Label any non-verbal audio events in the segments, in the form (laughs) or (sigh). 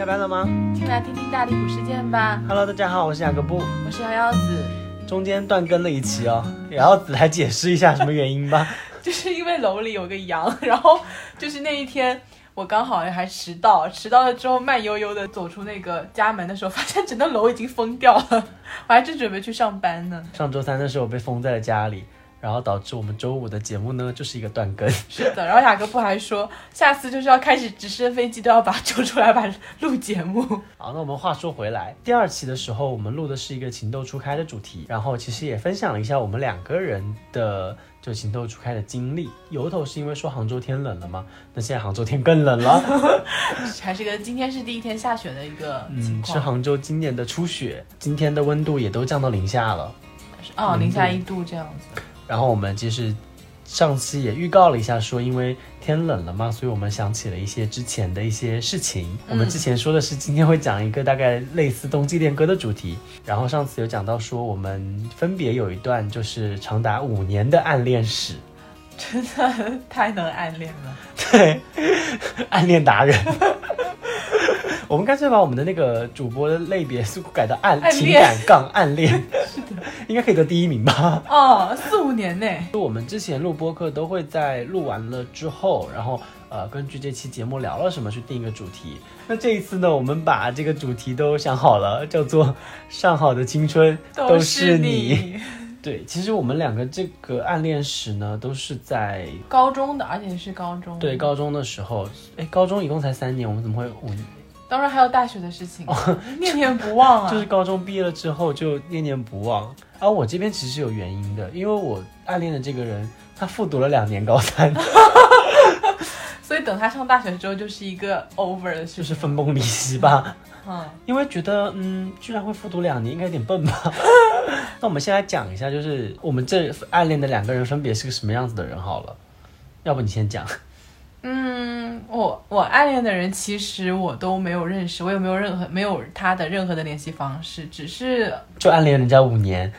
下班了吗进来听听大离谱事件吧。？Hello，大家好，我是雅各布。我是瑶瑶子，中间断更了一期哦，然后子来解释一下什么原因吧。(laughs) 就是因为楼里有个羊，(laughs) 然后就是那一天我刚好还迟到，迟到了之后慢悠悠的走出那个家门的时候，发现整栋楼已经封掉了，我还正准备去上班呢。上周三的时候被封在了家里，然后导致我们周五的节目呢就是一个断更。(laughs) 是的，然后雅各布还说，下次就是要开始直升飞机都要把它揪出来，把录节目。好，那我们话说回来，第二期的时候我们录的是一个情窦初开的主题，然后其实也分享了一下我们两个人的就情窦初开的经历。由头是因为说杭州天冷了嘛，那现在杭州天更冷了。(laughs) 还是个今天是第一天下雪的一个情嗯，是，杭州今年的初雪，今天的温度也都降到零下了。哦，零下一度这样子。然后我们其实上期也预告了一下，说因为天冷了嘛，所以我们想起了一些之前的一些事情。我们之前说的是今天会讲一个大概类似冬季恋歌的主题，然后上次有讲到说我们分别有一段就是长达五年的暗恋史，真的太能暗恋了。对，暗恋达人。(laughs) 我们干脆把我们的那个主播的类别是改到暗暗情感杠暗恋，是的，应该可以得第一名吧。哦，四五年呢。就我们之前录播客都会在录完了之后，然后呃根据这期节目聊了什么去定一个主题。那这一次呢，我们把这个主题都想好了，叫做“上好的青春都是你。对，其实我们两个这个暗恋史呢，都是在高中的，而且是高中。对，高中的时候。哎，高中一共才三年，我们怎么会五年？当然还有大学的事情，(laughs) 念念不忘啊。就是高中毕业了之后就念念不忘。而我这边其实是有原因的，因为我暗恋的这个人，他复读了两年高三。(laughs) 所以等他上大学之后，就是一个 over 的事情。就是分崩离析吧。嗯，因为觉得，嗯，居然会复读两年，应该有点笨吧？(laughs) 那我们先来讲一下，就是我们这暗恋的两个人分别是个什么样子的人好了。要不你先讲？嗯，我我暗恋的人其实我都没有认识，我也没有任何没有他的任何的联系方式，只是就暗恋人家五年，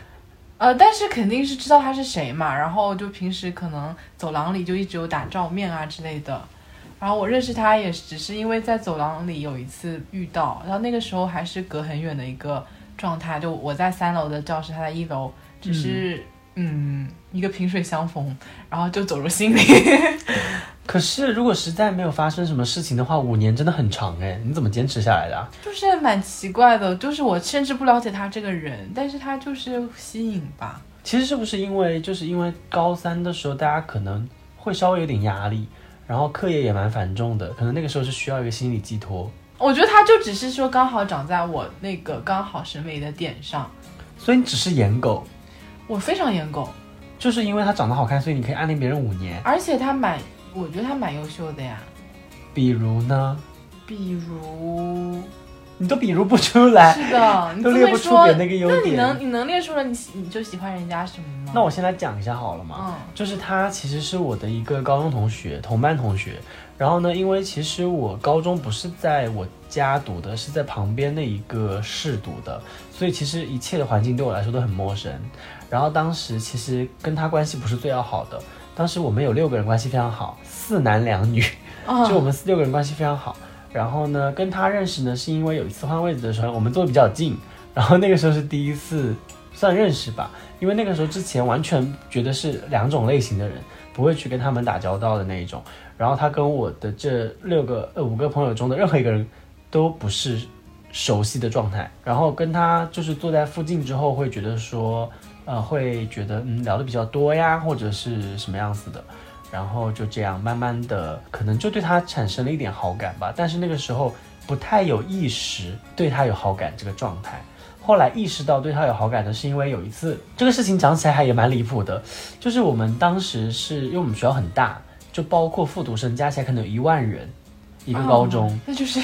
呃，但是肯定是知道他是谁嘛，然后就平时可能走廊里就一直有打照面啊之类的。然后我认识他也只是因为在走廊里有一次遇到，然后那个时候还是隔很远的一个状态，就我在三楼的教室，他在一楼，只是嗯一个萍水相逢，然后就走入心里。(laughs) 可是如果实在没有发生什么事情的话，五年真的很长哎，你怎么坚持下来的、啊？就是蛮奇怪的，就是我甚至不了解他这个人，但是他就是吸引吧。其实是不是因为就是因为高三的时候，大家可能会稍微有点压力，然后课业也蛮繁重的，可能那个时候是需要一个心理寄托，我觉得他就只是说刚好长在我那个刚好审美的点上，所以你只是颜狗，我非常颜狗，就是因为他长得好看，所以你可以暗恋别人五年。而且他蛮，我觉得他蛮优秀的呀。比如呢？比如，你都比如不出来，是的，(laughs) 你都列不出别人那个优那你能你能列出来你喜你就喜欢人家什么吗？那我先来讲一下好了嘛。嗯就是他其实是我的一个高中同学，同班同学。然后呢，因为其实我高中不是在我家读的，是在旁边的一个市读的，所以其实一切的环境对我来说都很陌生。然后当时其实跟他关系不是最要好的，当时我们有六个人关系非常好，四男两女，啊就我们四六个人关系非常好。然后呢，跟他认识呢，是因为有一次换位置的时候，我们坐的比较近，然后那个时候是第一次算认识吧，因为那个时候之前完全觉得是两种类型的人，不会去跟他们打交道的那一种。然后他跟我的这六个呃五个朋友中的任何一个人都不是熟悉的状态，然后跟他就是坐在附近之后，会觉得说，呃，会觉得嗯聊的比较多呀，或者是什么样子的。然后就这样慢慢的，可能就对他产生了一点好感吧，但是那个时候不太有意识对他有好感这个状态。后来意识到对他有好感的是因为有一次，这个事情讲起来还也蛮离谱的，就是我们当时是因为我们学校很大，就包括复读生加起来可能有一万人，一个高中。(laughs) 那就是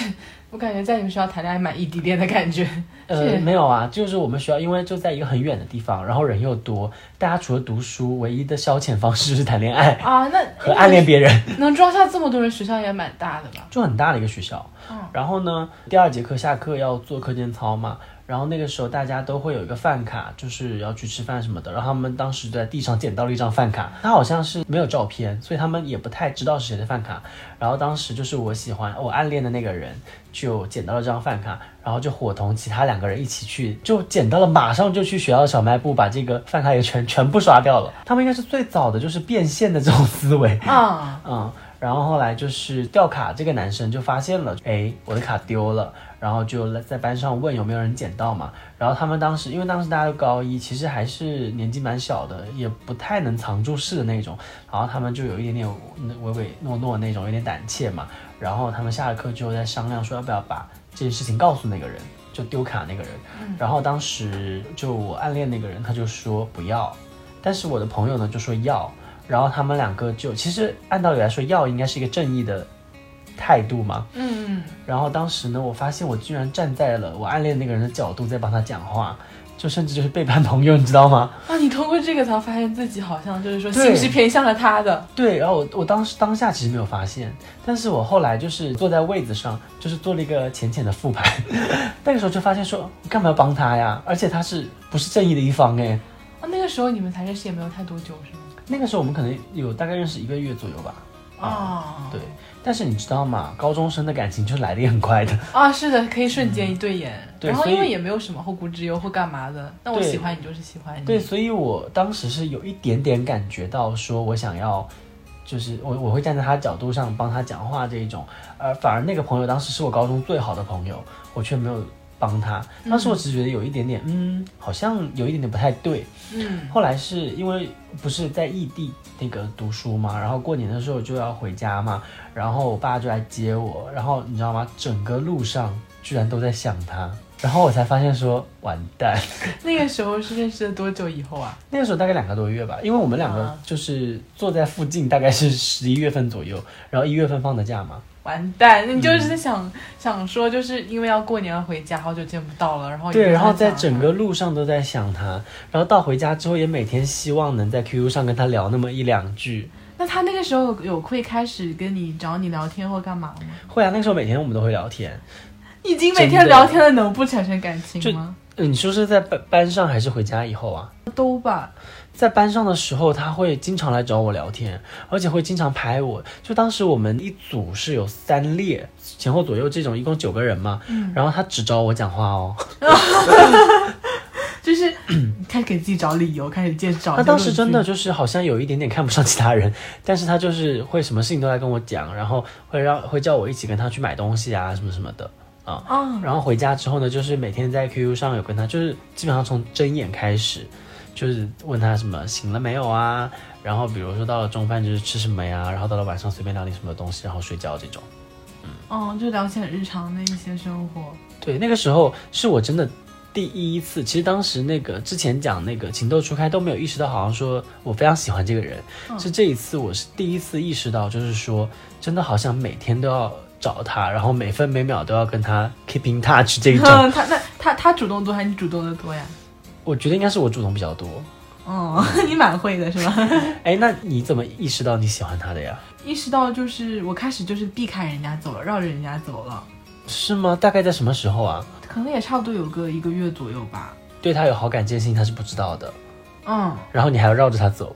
我感觉在你们学校谈恋爱蛮异地恋的感觉。呃，没有啊，就是我们学校因为就在一个很远的地方，然后人又多，大家除了读书，唯一的消遣方式就是谈恋爱 (laughs) 啊，那 (laughs) 和暗恋别人。能装下这么多人，学校也蛮大的吧？就很大的一个学校。嗯然后呢，第二节课下课要做课间操嘛，然后那个时候大家都会有一个饭卡，就是要去吃饭什么的。然后他们当时在地上捡到了一张饭卡，他好像是没有照片，所以他们也不太知道是谁的饭卡。然后当时就是我喜欢我暗恋的那个人就捡到了这张饭卡，然后就伙同其他两个人一起去，就捡到了，马上就去学校小卖部把这个饭卡也全全部刷掉了。他们应该是最早的就是变现的这种思维。啊，(laughs) 嗯，然后后来就是掉卡，这个男生就发现了，哎，我的卡丢了，然后就在班上问有没有人捡到嘛。然后他们当时，因为当时大家都高一，其实还是年纪蛮小的，也不太能藏住事的那种。然后他们就有一点点唯唯诺诺那种，有点胆怯嘛。然后他们下了课之后在商量说要不要把这件事情告诉那个人，就丢卡那个人。然后当时就我暗恋那个人，他就说不要，但是我的朋友呢就说要。然后他们两个就其实按道理来说要应该是一个正义的态度嘛。嗯，然后当时呢，我发现我居然站在了我暗恋那个人的角度在帮他讲话，就甚至就是背叛朋友，你知道吗？啊，你通过这个才发现自己好像就是说对心是偏向了他的。对，然后我我当时当下其实没有发现，但是我后来就是坐在位子上，就是做了一个浅浅的复盘，(laughs) 那个时候就发现说，你干嘛要帮他呀？而且他是不是正义的一方哎？啊，那个时候你们才认识也没有太多久是吗？那个时候我们可能有大概认识一个月左右吧。啊，对，但是你知道吗？高中生的感情就是来的也很快的。啊，是的，可以瞬间一对眼，然后因为也没有什么后顾之忧或干嘛的，那我喜欢你就是喜欢你。对，所以我当时是有一点点感觉到，说我想要，就是我我会站在他角度上帮他讲话这一种，而反而那个朋友当时是我高中最好的朋友，我却没有帮他。当时我只是觉得有一点点，嗯，好像有一点点不太对。嗯，后来是因为不是在异地那个读书嘛，然后过年的时候就要回家嘛，然后我爸就来接我，然后你知道吗？整个路上居然都在想他，然后我才发现说完蛋。(laughs) 那个时候是认识了多久以后啊？(laughs) 那个时候大概两个多月吧，因为我们两个啊就是坐在附近，大概是十一月份左右，然后一月份放的假嘛。完蛋，你就是在想、想说，就是因为要过年要回家，好久见不到了，然后对，也然后在整个路上都在想他，然后到回家之后也每天希望能在 QQ 上跟他聊那么一两句。那他那个时候有有会开始跟你找你聊天或干嘛吗？会啊，那个时候每天我们都会聊天。已经每天聊天了，能不产生感情吗？嗯，你说是在班班上还是回家以后啊？都吧。在班上的时候，他会经常来找我聊天，而且会经常拍我。就当时我们一组是有三列，前后左右这种，一共九个人嘛。嗯然后他只找我讲话哦。(laughs) 就是 (coughs) 开始给自己找理由，开始介绍。他当时真的就是好像有一点点看不上其他人，但是他就是会什么事情都来跟我讲，然后会让会叫我一起跟他去买东西啊什么什么的啊。啊，然后回家之后呢，就是每天在 QQ 上有跟他，就是基本上从睁眼开始，就是问他什么醒了没有啊，然后比如说到了中饭就是吃什么呀，然后到了晚上随便聊点什么东西，然后睡觉这种。嗯，就聊起很日常的一些生活。对，那个时候是我真的第一次。其实当时那个之前讲那个情窦初开都没有意识到，好像说我非常喜欢这个人。嗯是这一次我是第一次意识到，就是说真的好像每天都要找他，然后每分每秒都要跟他 keep in touch (laughs) 这一种。他那他他主动多还是你主动的多呀？我觉得应该是我主动比较多。哦，(laughs) 你蛮会的是吧？(laughs) 哎，那你怎么意识到你喜欢他的呀？意识到就是我开始就是避开人家走了，绕着人家走了，是吗？大概在什么时候啊？可能也差不多有个一个月左右吧。对他有好感这件事情他是不知道的，嗯，然后你还要绕着他走，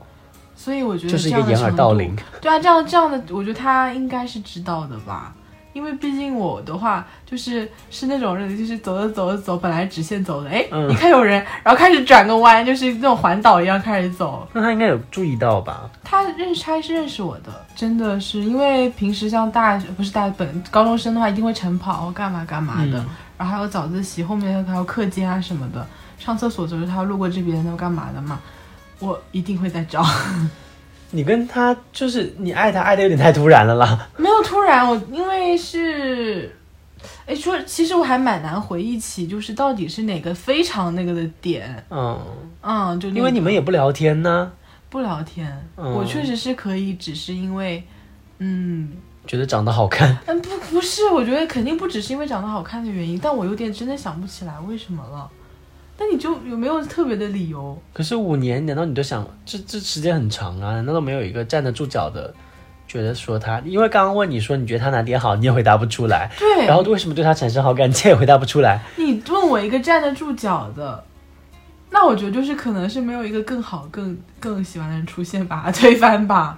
所以我觉得就是一个掩耳盗铃。对啊，这样这样的，我觉得他应该是知道的吧。因为毕竟我的话，就是是那种人，就是走着走着走，本来直线走的，哎，嗯一看有人，然后开始转个弯，就是那种环岛一样开始走。那他应该有注意到吧？他认识他是认识我的，真的是因为平时像大不是大本高中生的话，一定会晨跑干嘛干嘛的，嗯然后还有早自习，后面还有课间啊什么的。上厕所的时候他路过这边，那干嘛的嘛？我一定会在找。你跟他就是你爱他爱的有点太突然了啦。没有突然，我因为是，哎，说其实我还蛮难回忆起，就是到底是哪个非常那个的点，嗯，嗯，就、那个、因为你们也不聊天呢，不聊天，嗯我确实是可以，只是因为，嗯。觉得长得好看。嗯，不不是，我觉得肯定不只是因为长得好看的原因，但我有点真的想不起来为什么了。那你就有没有特别的理由？可是五年，难道你都想这这时间很长啊？难道都没有一个站得住脚的觉得说他？因为刚刚问你说你觉得他哪点好，你也回答不出来。对，然后为什么对他产生好感，你也回答不出来。你问我一个站得住脚的，那我觉得就是可能是没有一个更好、更更喜欢的人出现，把 (laughs) 他推翻吧。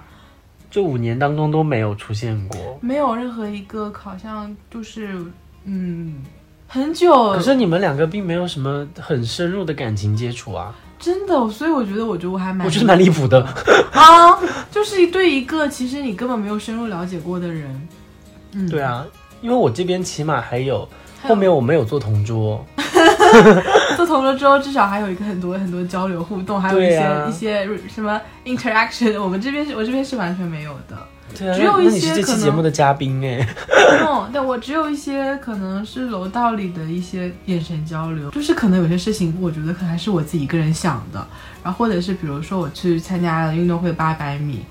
这五年当中都没有出现过，没有任何一个好像就是嗯很久，可是你们两个并没有什么很深入的感情接触啊。真的，所以我觉得，我觉得我还蛮，我觉得蛮离谱的。(laughs) 啊，就是对一个其实你根本没有深入了解过的人，嗯，对啊，因为我这边起码还有后面我没有做同桌，(laughs) 做同桌之后至少还有一个很多很多交流互动，还有一些一些什么 interaction，我们这边是我这边是完全没有的。对啊，只有一些这期节目的嘉宾哎，哦，但我只有一些可能是楼道里的一些眼神交流，就是可能有些事情，我觉得可能还是我自己一个人想的，然后或者是比如说我去参加了运动会八百米，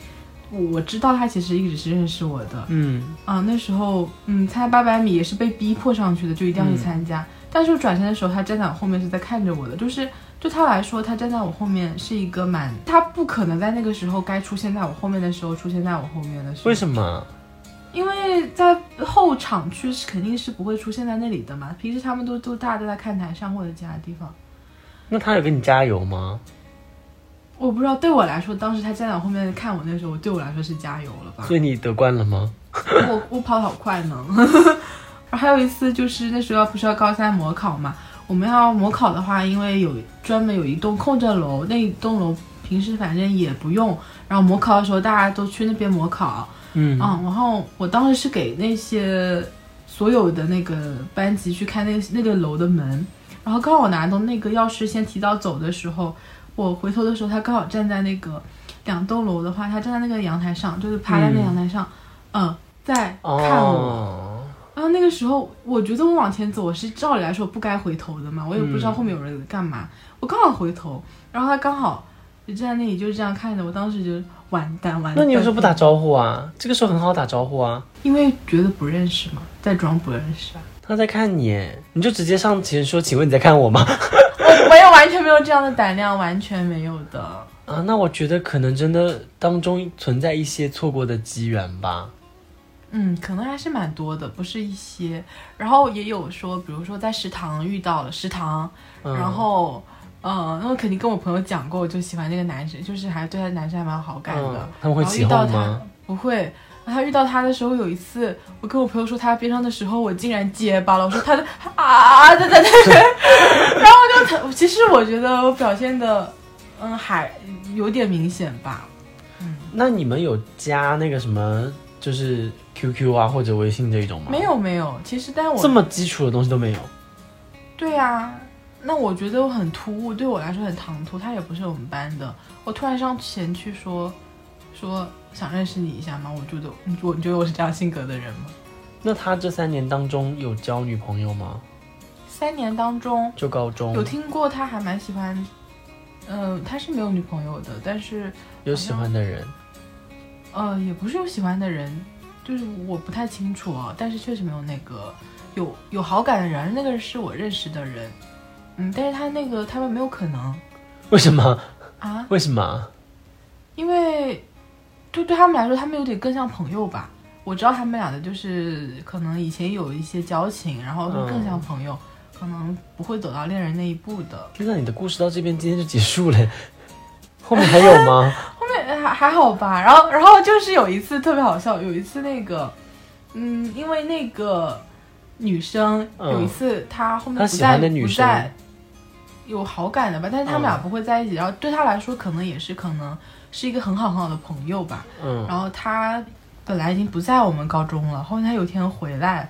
我知道他其实一直是认识我的，嗯。啊，那时候嗯参加八百米也是被逼迫上去的，就一定要去参加，但是转身的时候他站在我后面是在看着我的，就是。对他来说，他站在我后面是一个蛮……他不可能在那个时候该出现在我后面的时候出现在我后面的时候。为什么？因为在后场区是肯定是不会出现在那里的嘛。平时他们都都大家都在看台上或者其他地方。那他有给你加油吗？我不知道，对我来说，当时他站在我后面看我那时候，对我来说是加油了吧？所以你得冠了吗？我我跑好快呢。(laughs) 还有一次就是那时候不是要高三模考嘛。我们要模考的话，因为有专门有一栋空着楼，那一栋楼平时反正也不用。然后模考的时候，大家都去那边模考。嗯然后我当时是给那些所有的那个班级去开那个那个楼的门。然后刚好我拿到那个钥匙，先提早走的时候，我回头的时候，他刚好站在那个两栋楼的话，他站在那个阳台上，就是趴在那阳台上，嗯，在看我。然后那个时候，我觉得我往前走，我是照理来说不该回头的嘛，我也不知道后面有人干嘛。我刚好回头，然后他刚好就站在那里，就是这样看着我。当时就完蛋完蛋。那你为什么不打招呼啊？这个时候很好打招呼啊。因为觉得不认识嘛，在装不认识啊。他在看你，你就直接上前说：“请问你在看我吗？” (laughs) 我没有，完全没有这样的胆量，完全没有的。啊，那我觉得可能真的当中存在一些错过的机缘吧。嗯，可能还是蛮多的，不是一些。然后也有说，比如说在食堂遇到了食堂，然后，嗯，那我肯定跟我朋友讲过，我就喜欢那个男生，就是还对他男生还蛮好感的。他们会起哄吗？不会。他遇到他的时候，有一次我跟我朋友说他边上的时候，我竟然结巴了，我说他的啊，对对对。(laughs) 然后就其实我觉得我表现的，嗯，还有点明显吧。嗯，那你们有加那个什么，就是？Q Q 啊，或者微信这一种吗？没有没有，其实但我这么基础的东西都没有。对啊，那我觉得我很突兀，对我来说很唐突。他也不是我们班的，我突然上前去说说想认识你一下吗？我觉得我你觉得我是这样性格的人吗？那他这三年当中有交女朋友吗？三年当中就高中有听过，他还蛮喜欢，嗯，他是没有女朋友的，但是有喜欢的人，呃，也不是有喜欢的人。就是我不太清楚啊，但是确实没有那个有有好感的人，那个是我认识的人，嗯，但是他那个他们没有可能，为什么啊？为什么？因为就对他们来说，他们有点更像朋友吧。我知道他们俩的就是可能以前有一些交情，然后就更像朋友，可能不会走到恋人那一步的。天呐，你的故事到这边今天就结束了，后面还有吗？还还好吧，然后然后就是有一次特别好笑，有一次那个，嗯，因为那个女生有一次她后面不在不在有好感的吧，但是他们俩不会在一起，然后对她来说可能也是可能是一个很好很好的朋友吧，嗯，然后他本来已经不在我们高中了，后面他有一天回来，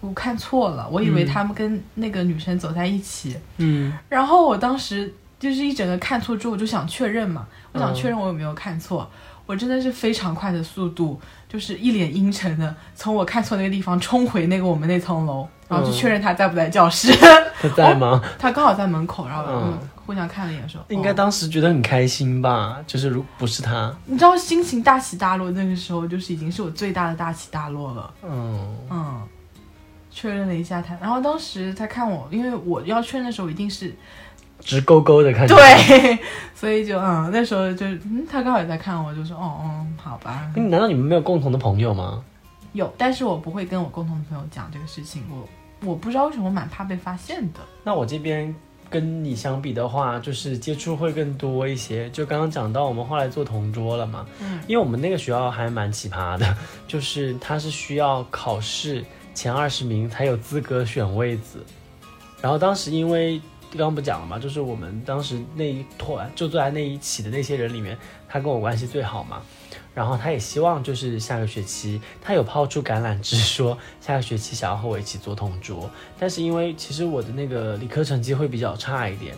我看错了，我以为他们跟那个女生走在一起，嗯，然后我当时就是一整个看错之后，我就想确认嘛。我想确认我有没有看错，我真的是非常快的速度，就是一脸阴沉的从我看错那个地方冲回那个我们那层楼，然后去确认他在不在教室。他在吗？(laughs) 他刚好在门口，然后嗯，互相看了一眼，说应该当时觉得很开心吧，就是如不是他，你知道心情大起大落，那个时候就是已经是我最大的大起大落了。嗯嗯，确认了一下他，然后当时他看我，因为我要确认的时候一定是。直勾勾的看着。，对，(laughs) 所以就嗯，那时候就嗯，他刚好也在看我，就说哦嗯，好吧，难道你们没有共同的朋友吗？有，但是我不会跟我共同的朋友讲这个事情，我我不知道为什么我蛮怕被发现的。那我这边跟你相比的话，就是接触会更多一些。就刚刚讲到，我们后来做同桌了嘛，嗯，因为我们那个学校还蛮奇葩的，(laughs) 就是它是需要考试前二十名才有资格选位子。然后当时因为刚刚不讲了嘛，就是我们当时那一团就坐在那一起的那些人里面，他跟我关系最好嘛。然后他也希望就是下个学期，他有抛出橄榄枝说下个学期想要和我一起做同桌，但是因为其实我的那个理科成绩会比较差一点，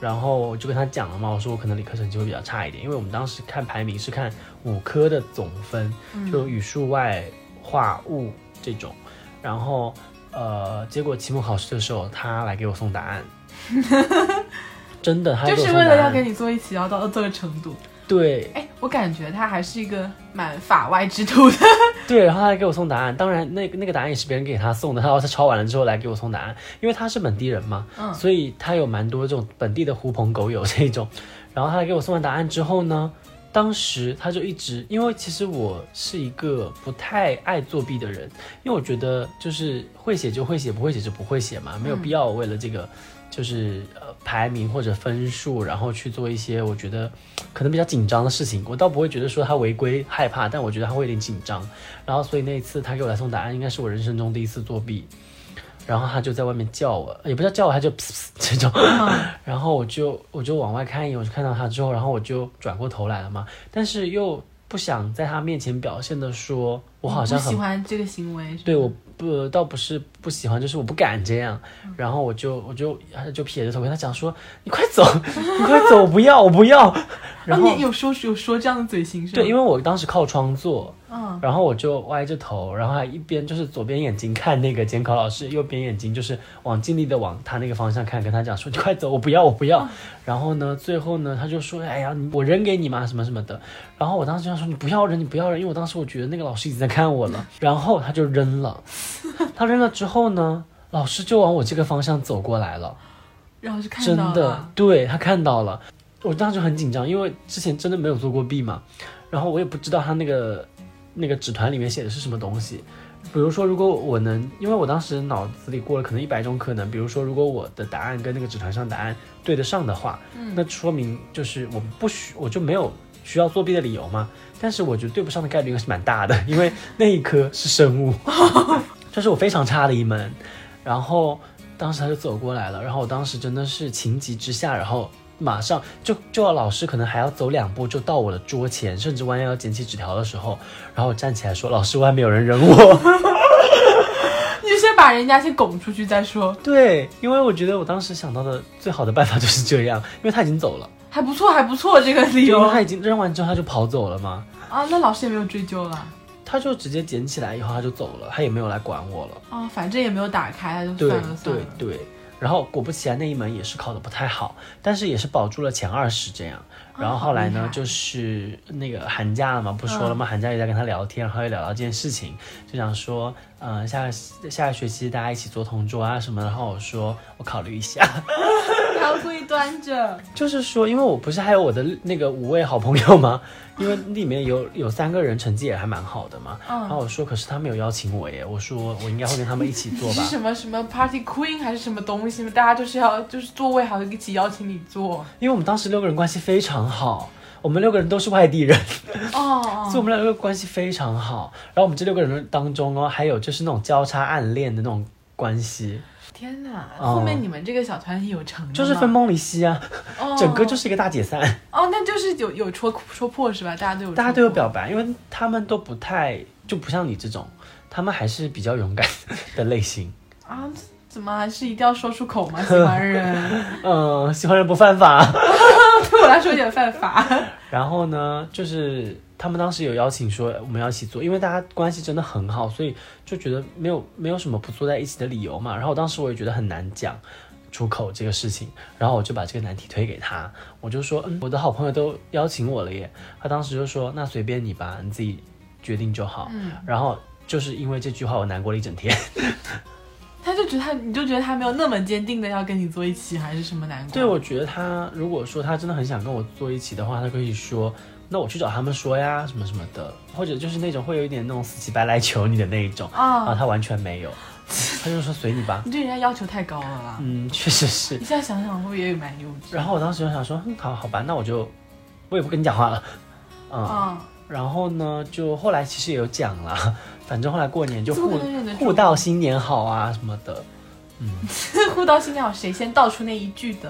然后我就跟他讲了嘛，我说我可能理科成绩会比较差一点，因为我们当时看排名是看五科的总分，就语数外、化物这种，然后呃，结果期末考试的时候他来给我送答案，(laughs) 真的，他就是为了要跟你坐一起，要到这个程度。对哎，我感觉他还是一个蛮法外之徒的。(laughs) 对，然后他还给我送答案，当然那个那个答案也是别人给他送的，然后他抄完了之后来给我送答案，因为他是本地人嘛，嗯所以他有蛮多这种本地的狐朋狗友这种。(laughs) 然后他来给我送完答案之后呢，当时他就一直，因为其实我是一个不太爱作弊的人，因为我觉得就是会写就会写，不会写就不会写嘛，没有必要为了这个就是呃排名或者分数，然后去做一些我觉得可能比较紧张的事情。我倒不会觉得说他违规害怕，但我觉得他会有点紧张。然后所以那一次他给我来送答案，应该是我人生中第一次作弊。然后他就在外面叫我，也不叫叫我，他就噗噗 (laughs) 这种。(laughs) 然后我就我就往外看一眼，我就看到他之后，然后我就转过头来了嘛，但是又不想在他面前表现的说我好像很喜欢这个行为。对，我不倒不是不喜欢，就是我不敢这样。嗯然后我就我就他就撇着头跟他讲说：“你快走，你快走，我不要，我不要。” (laughs) 然后、有说有说这样的嘴型是吗？对，因为我当时靠窗坐，嗯，然后我就歪着头，然后还一边就是左边眼睛看那个监考老师，右边眼睛就是往尽力的往他那个方向看，跟他讲说：“你快走，我不要，我不要。然后呢，最后呢，他就说：“哎呀，你我扔给你嘛，什么什么的。”然后我当时就想说：“你不要扔，你不要扔，因为我当时我觉得那个老师已经在看我了。(laughs) ”然后他就扔了，他扔了之后呢，老师就往我这个方向走过来了。然后就看到真的对他看到了，我当时就很紧张，因为之前真的没有做过弊嘛，然后我也不知道他那个那个纸团里面写的是什么东西。比如说，如果我能，因为我当时脑子里过了可能一百种可能，比如说，如果我的答案跟那个纸团上答案对得上的话，嗯那说明就是我不需我就没有需要作弊的理由嘛。但是我觉得对不上的概率应该是蛮大的，因为那一科是生物，(laughs) 这是我非常差的一门。然后当时他就走过来了，然后我当时真的是情急之下，然后马上就就要老师可能还要走两步就到我的桌前，甚至弯腰要捡起纸条的时候，然后我站起来说：“老师，外面有人扔我。(laughs) 你就先把人家先拱出去再说，” (laughs) 对，因为我觉得我当时想到的最好的办法就是这样，因为他已经走了，还不错，还不错，这个理由因为他已经扔完之后他就跑走了嘛，啊，那老师也没有追究了他就直接捡起来以后他就走了，他也没有来管我了。啊，反正也没有打开，就对算了算对了。对，然后果不其然那一门也是考的不太好，但是也是保住了前二十这样。然后后来呢，就是那个寒假了嘛，不说了嘛？寒假也在跟他聊天，然后也聊到这件事情，就想说，嗯、下下个学期大家一起做同桌啊什么的。然后我说我考虑一下，他要故意端着，(laughs) 就是说，因为我不是还有我的那个五位好朋友吗？因为里面有有三个人成绩也还蛮好的嘛。然后嗯，我说，可是他没有邀请我耶，我说我应该会跟他们一起做吧 (laughs) 是吧。什么什么 party queen 还是什么东西吗？大家就是要就是座位还要一起邀请你坐，因为我们当时六个人关系非常好，我们六个人都是外地人，哦 (laughs) 所以我们两个关系非常好。然后我们这六个人当中哦，还有就是那种交叉暗恋的那种关系，天哪！哦后面你们这个小团体有成就是分崩离析啊，哦 (laughs) 整个就是一个大解散，哦，那就是有有戳戳破是吧？大家都有大家都有表白，因为他们都不太就不像你这种，他们还是比较勇敢的类型。啊？怎么还是一定要说出口吗？喜欢人 (laughs) 嗯，喜欢人不犯法。(laughs) 对我来说有点犯法。然后呢，就是他们当时有邀请说我们要一起做，因为大家关系真的很好，所以就觉得没有没有什么不坐在一起的理由嘛。然后当时我也觉得很难讲出口这个事情，然后我就把这个难题推给他，我就说，嗯，我的好朋友都邀请我了耶。他当时就说，那随便你吧，你自己决定就好。嗯，然后就是因为这句话，我难过了一整天。他就觉得他，你就觉得他没有那么坚定的要跟你坐一起，还是什么难过？对，我觉得他如果说他真的很想跟我坐一起的话，他可以说，那我去找他们说呀，什么什么的，或者就是那种会有一点那种死乞白赖求你的那一种啊，啊，他完全没有，(laughs) 他就说随你吧。你对人家要求太高了啦。嗯，确实是你。现在想想，会不会也蛮幼稚？然后我当时就想说，嗯，好好吧，那我就我也不跟你讲话了，嗯。啊，然后呢，就后来其实也有讲啦，反正后来过年就互互道新年好啊什么的，嗯。(laughs) 互道新年好，谁先道出那一句的？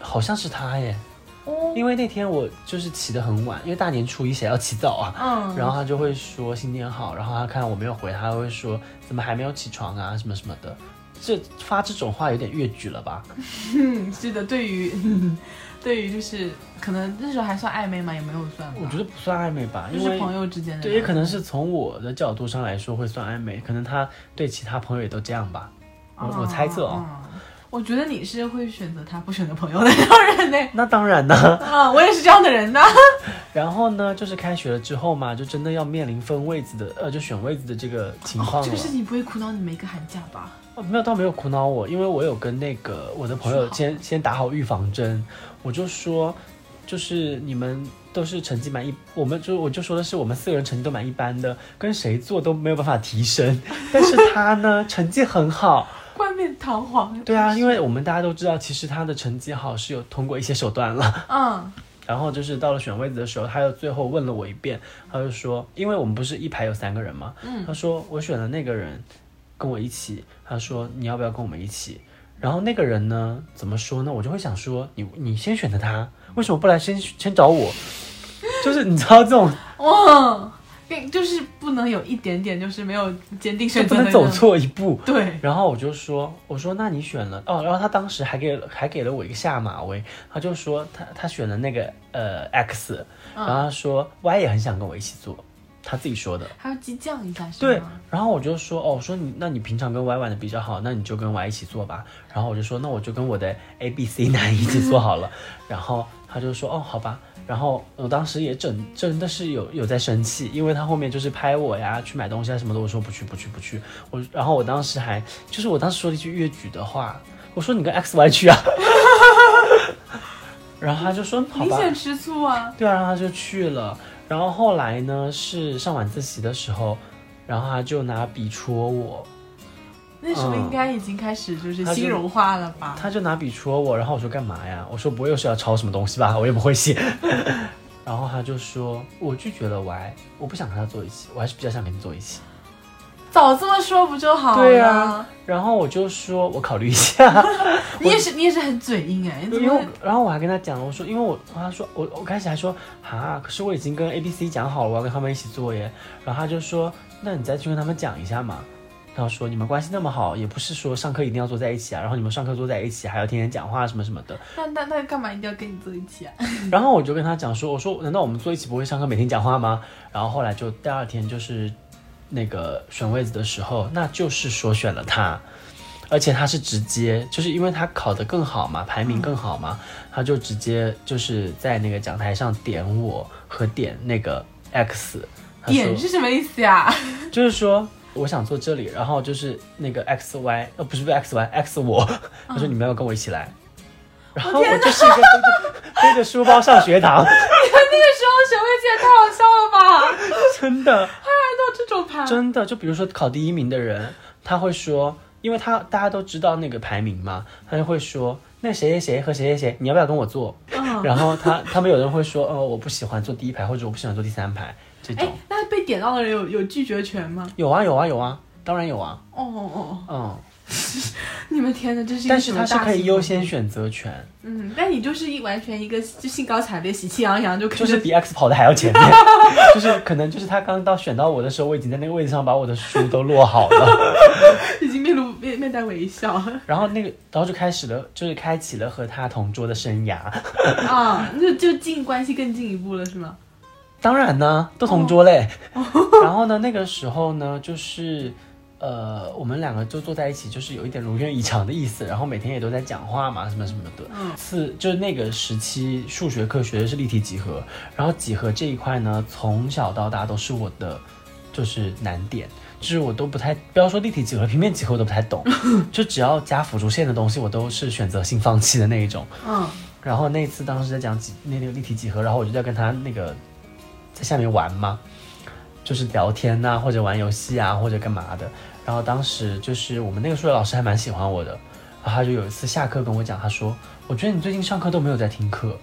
好像是他耶，哦，因为那天我就是起得很晚，因为大年初一谁要起早啊？嗯，然后他就会说新年好，然后他看我没有回，他会说怎么还没有起床啊？什么什么的，这发这种话有点越矩了吧？嗯，(laughs) 是的，对于 (laughs) 对于就是可能那时候还算暧昧吗？也没有算吧，我觉得不算暧昧吧，因为就是朋友之间的，对，也可能是从我的角度上来说会算暧昧，可能他对其他朋友也都这样吧，我我猜测哦。嗯我觉得你是会选择他不选择朋友的那种人呢。(laughs) 那当然呢。啊，我也是这样的人呢。然后呢，就是开学了之后嘛，就真的要面临分位子的，呃，就选位子的这个情况了。这个事情不会苦恼你们一个寒假吧？哦没有，倒没有苦恼我，因为我有跟那个我的朋友先先打好预防针，我就说，就是你们都是成绩蛮一，我们就我就说的是我们四个人成绩都蛮一般的，跟谁做都没有办法提升，(laughs) 但是他呢成绩很好，冠冕堂皇。对啊，因为我们大家都知道，其实他的成绩好是有通过一些手段了。嗯。(laughs) 然后就是到了选位子的时候，他又最后问了我一遍，他就说，因为我们不是一排有三个人嘛，嗯。他说我选的那个人跟我一起，他说你要不要跟我们一起？然后那个人呢，怎么说呢？我就会想说，你你先选的他，为什么不来先先找我？(laughs) 就是你知道这种哇，跟就是不能有一点点就是没有坚定就选择不能走。错一步。对，然后我就说，我说那你选了哦，然后他当时还给了还给了我一个下马威，他就说他他选了那个呃 X，然后他说 Y 也很想跟我一起做，他自己说的。还要激将一下是对？，然后我就说，哦，我说你，那你平常跟 Y 玩的比较好，那你就跟 Y 一起做吧。然后我就说，那我就跟我的 A、B、C 男一起做好了。(laughs) 然后他就说，哦，好吧。然后我当时也真真的是有有在生气，因为他后面就是拍我呀，去买东西啊什么的，我说不去不去不去。我然后我当时还就是我当时说了一句越矩的话，我说你跟 X、Y 去啊。(laughs) 然后他就说好吧，明显吃醋啊！对啊，然后他就去了。然后后来呢，是上晚自习的时候，然后他就拿笔戳我，那时候嗯应该已经开始就是心融化了吧？他就拿笔戳我，然后我说干嘛呀？我说不会又是要抄什么东西吧？我也不会写。(laughs) 然后他就说，我拒绝了 Y，我不想和他坐一起，我还是比较想跟你坐一起。早这么说不就好了？对啊，然后我就说，我考虑一下。(laughs) 你也是你也是很嘴硬哎，因为？然后我还跟他讲，我说，因为我他说我我开始还说哈，可是我已经跟 A、B、C 讲好了，我要跟他们一起做耶。然后他就说，那你再去跟他们讲一下嘛。他说你们关系那么好，也不是说上课一定要坐在一起啊，然后你们上课坐在一起，还要天天讲话什么什么的。那那那干嘛一定要跟你坐一起啊？(laughs) 然后我就跟他讲说，我说难道我们坐一起不会上课每天讲话吗？然后后来就第二天就是那个选位子的时候，那就是说选了他，而且他是直接就是因为他考得更好嘛，排名更好嘛，他就直接就是在那个讲台上点我和点那个 X，点是什么意思呀？(laughs) 就是说我想坐这里，然后就是那个 X Y 呃不是不是 X Y X 我，他说你们要跟我一起来。然后我就是一个背着 (laughs) 背着书包上学堂，(laughs) 你那个时候学会记也太好笑了吧？(laughs) 真的。还有这种牌，真的，就比如说考第一名的人，他会说，因为他大家都知道那个排名嘛，他就会说，那谁谁谁和谁谁谁，你要不要跟我坐？嗯，然后他他们有人会说，哦，我不喜欢坐第一排，或者我不喜欢坐第三排，这哎种。，那被点到的人有有拒绝权吗？有啊有啊有啊，当然有啊，哦哦哦，嗯，(laughs) 你们天哪，这是一个但是他是可以优先选择权，嗯，但你就是一完全一个就兴高采烈、喜气洋洋就可以就是比 X 跑的还要前面，(laughs) 就是可能就是他刚到选到我的时候，我已经在那个位置上把我的书都落好了。(laughs) 已经面露面面带微笑然后那个，然后就开始了，就是开启了和他同桌的生涯。啊，那就进关系更进一步了是吗？当然呢，都同桌嘞。然后呢，那个时候呢，就是呃，我们两个就坐在一起，就是有一点如愿以偿的意思。然后每天也都在讲话嘛，什么什么的。嗯是就是那个时期数学课学的是立体几何，然后几何这一块呢，从小到大都是我的就是难点。就是我都不太，不要说立体几何，平面几何我都不太懂，(laughs) 就只要加辅助线的东西，我都是选择性放弃的那一种。嗯，然后那次当时在讲几那个立体几何，然后我就在跟他那个在下面玩嘛，就是聊天呐、或者玩游戏啊，或者干嘛的。然后当时就是我们那个数学老师还蛮喜欢我的，然后他就有一次下课跟我讲，他说：“我觉得你最近上课都没有在听课。”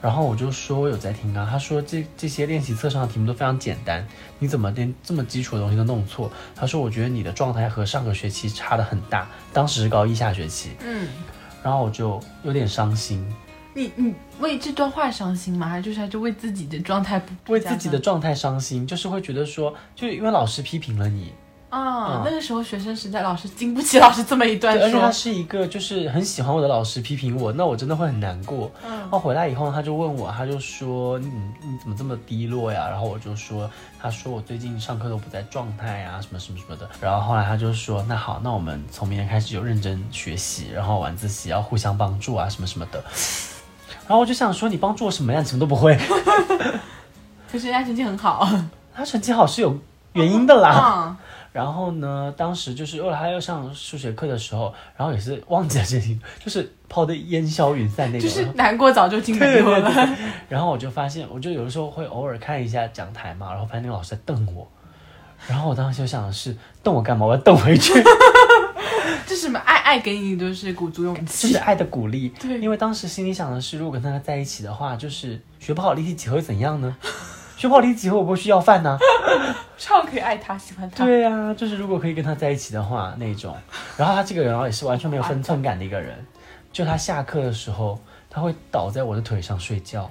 然后我就说我有在听啊，他说这这些练习册上的题目都非常简单，你怎么连这么基础的东西都弄错？他说我觉得你的状态和上个学期差的很大，当时是高一下学期，嗯，然后我就有点伤心，你你为这段话伤心吗？还是就是还是为自己的状态不为自己的状态伤心，就是会觉得说，就因为老师批评了你，啊、嗯那个时候学生时代，老师经不起老师这么一段说，而且他，是一个就是很喜欢我的老师批评我，那我真的会很难过。嗯然后回来以后，他就问我，他就说你你怎么这么低落呀？然后我就说，他说我最近上课都不在状态啊，什么什么什么的。然后后来他就说，那好，那我们从明天开始就认真学习，然后晚自习要互相帮助啊，什么什么的。然后我就想说，你帮助我什么呀？你什么都不会。(laughs) 可是人家成绩很好，(laughs) 他成绩好是有原因的啦。啊，然后呢，当时就是后来他要上数学课的时候，然后也是忘记了这题，就是抛的烟消云散那种。就是难过早就经历过了。(laughs) 然后我就发现，我就有的时候会偶尔看一下讲台嘛，然后发现那个老师在瞪我，然后我当时就想的是，瞪我干嘛？我要瞪回去，(laughs) 这是什么爱爱给你就是鼓足勇这气，是爱的鼓励。对因为当时心里想的是，如果跟他在一起的话，就是学不好立体几何会怎样呢？学不好立体几何，我不会去要饭呐、这样可以爱他喜欢他。对呀、就是如果可以跟他在一起的话，那种。然后他这个人哦，也是完全没有分寸感的一个人。就他下课的时候，他会倒在我的腿上睡觉。